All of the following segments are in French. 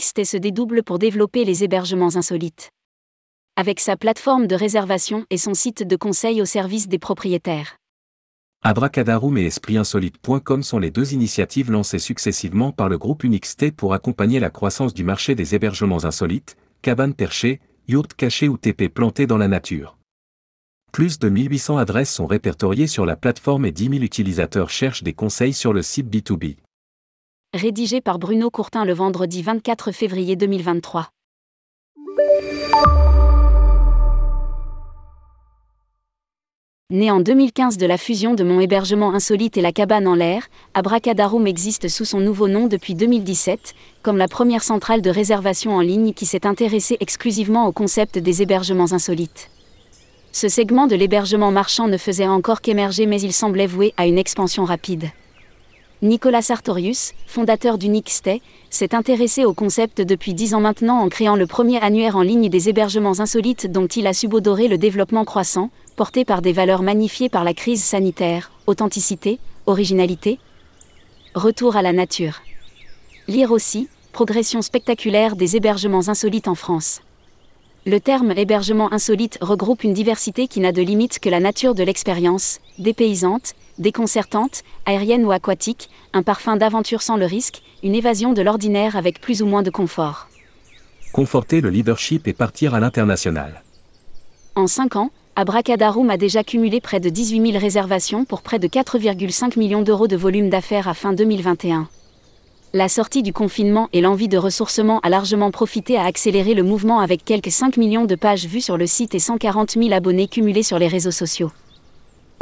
Unixte se dédouble pour développer les hébergements insolites. Avec sa plateforme de réservation et son site de conseil au service des propriétaires. Abracadarum et espritinsolite.com sont les deux initiatives lancées successivement par le groupe Unixte pour accompagner la croissance du marché des hébergements insolites, cabanes perchées, yurts cachés ou TP plantés dans la nature. Plus de 1800 adresses sont répertoriées sur la plateforme et 10 000 utilisateurs cherchent des conseils sur le site B2B. Rédigé par Bruno Courtin le vendredi 24 février 2023. Né en 2015 de la fusion de mon hébergement insolite et la cabane en l'air, Abracadarum existe sous son nouveau nom depuis 2017, comme la première centrale de réservation en ligne qui s'est intéressée exclusivement au concept des hébergements insolites. Ce segment de l'hébergement marchand ne faisait encore qu'émerger mais il semblait voué à une expansion rapide. Nicolas Sartorius, fondateur d'Unixte, s'est intéressé au concept depuis dix ans maintenant en créant le premier annuaire en ligne des hébergements insolites dont il a subodoré le développement croissant, porté par des valeurs magnifiées par la crise sanitaire, authenticité, originalité, retour à la nature. Lire aussi, progression spectaculaire des hébergements insolites en France. Le terme hébergement insolite regroupe une diversité qui n'a de limite que la nature de l'expérience, dépaysante, déconcertante, aérienne ou aquatique, un parfum d'aventure sans le risque, une évasion de l'ordinaire avec plus ou moins de confort. Conforter le leadership et partir à l'international. En 5 ans, Abracadarum a déjà cumulé près de 18 000 réservations pour près de 4,5 millions d'euros de volume d'affaires à fin 2021. La sortie du confinement et l'envie de ressourcement a largement profité à accélérer le mouvement avec quelques 5 millions de pages vues sur le site et 140 000 abonnés cumulés sur les réseaux sociaux.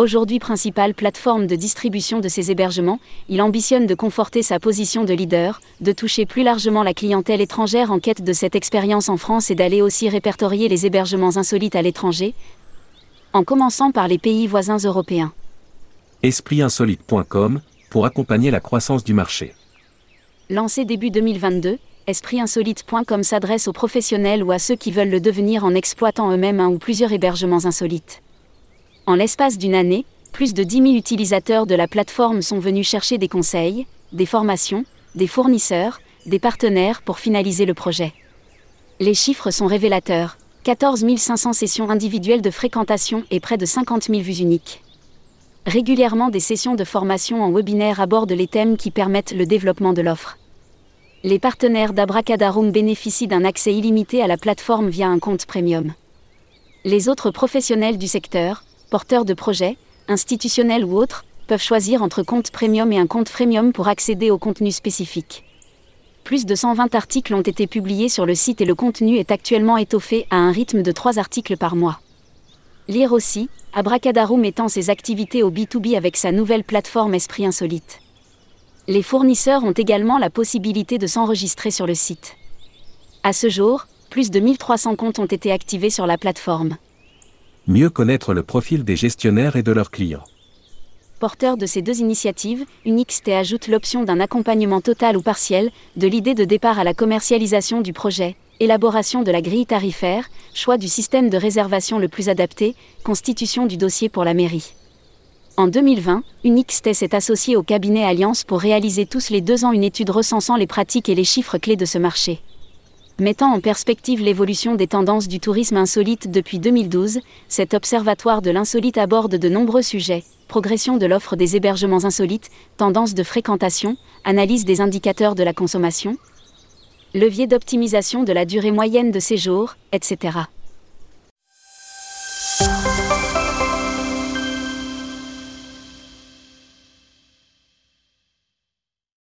Aujourd'hui principale plateforme de distribution de ses hébergements, il ambitionne de conforter sa position de leader, de toucher plus largement la clientèle étrangère en quête de cette expérience en France et d'aller aussi répertorier les hébergements insolites à l'étranger, en commençant par les pays voisins européens. Espritinsolite.com pour accompagner la croissance du marché. Lancé début 2022, espritinsolite.com s'adresse aux professionnels ou à ceux qui veulent le devenir en exploitant eux-mêmes un ou plusieurs hébergements insolites. En l'espace d'une année, plus de 10 000 utilisateurs de la plateforme sont venus chercher des conseils, des formations, des fournisseurs, des partenaires pour finaliser le projet. Les chiffres sont révélateurs. 14 500 sessions individuelles de fréquentation et près de 50 000 vues uniques. Régulièrement des sessions de formation en webinaire abordent les thèmes qui permettent le développement de l'offre. Les partenaires d'Abracadarum bénéficient d'un accès illimité à la plateforme via un compte premium. Les autres professionnels du secteur, porteurs de projets, institutionnels ou autres, peuvent choisir entre compte premium et un compte freemium pour accéder au contenu spécifique. Plus de 120 articles ont été publiés sur le site et le contenu est actuellement étoffé à un rythme de 3 articles par mois. Lire aussi, Abracadarum étend ses activités au B2B avec sa nouvelle plateforme Esprit Insolite. Les fournisseurs ont également la possibilité de s'enregistrer sur le site. À ce jour, plus de 1300 comptes ont été activés sur la plateforme. Mieux connaître le profil des gestionnaires et de leurs clients. Porteur de ces deux initiatives, Unixte ajoute l'option d'un accompagnement total ou partiel, de l'idée de départ à la commercialisation du projet, élaboration de la grille tarifaire, choix du système de réservation le plus adapté, constitution du dossier pour la mairie. En 2020, Unixte s'est associé au cabinet Alliance pour réaliser tous les deux ans une étude recensant les pratiques et les chiffres clés de ce marché. Mettant en perspective l'évolution des tendances du tourisme insolite depuis 2012, cet observatoire de l'insolite aborde de nombreux sujets progression de l'offre des hébergements insolites, tendances de fréquentation, analyse des indicateurs de la consommation, levier d'optimisation de la durée moyenne de séjour, etc.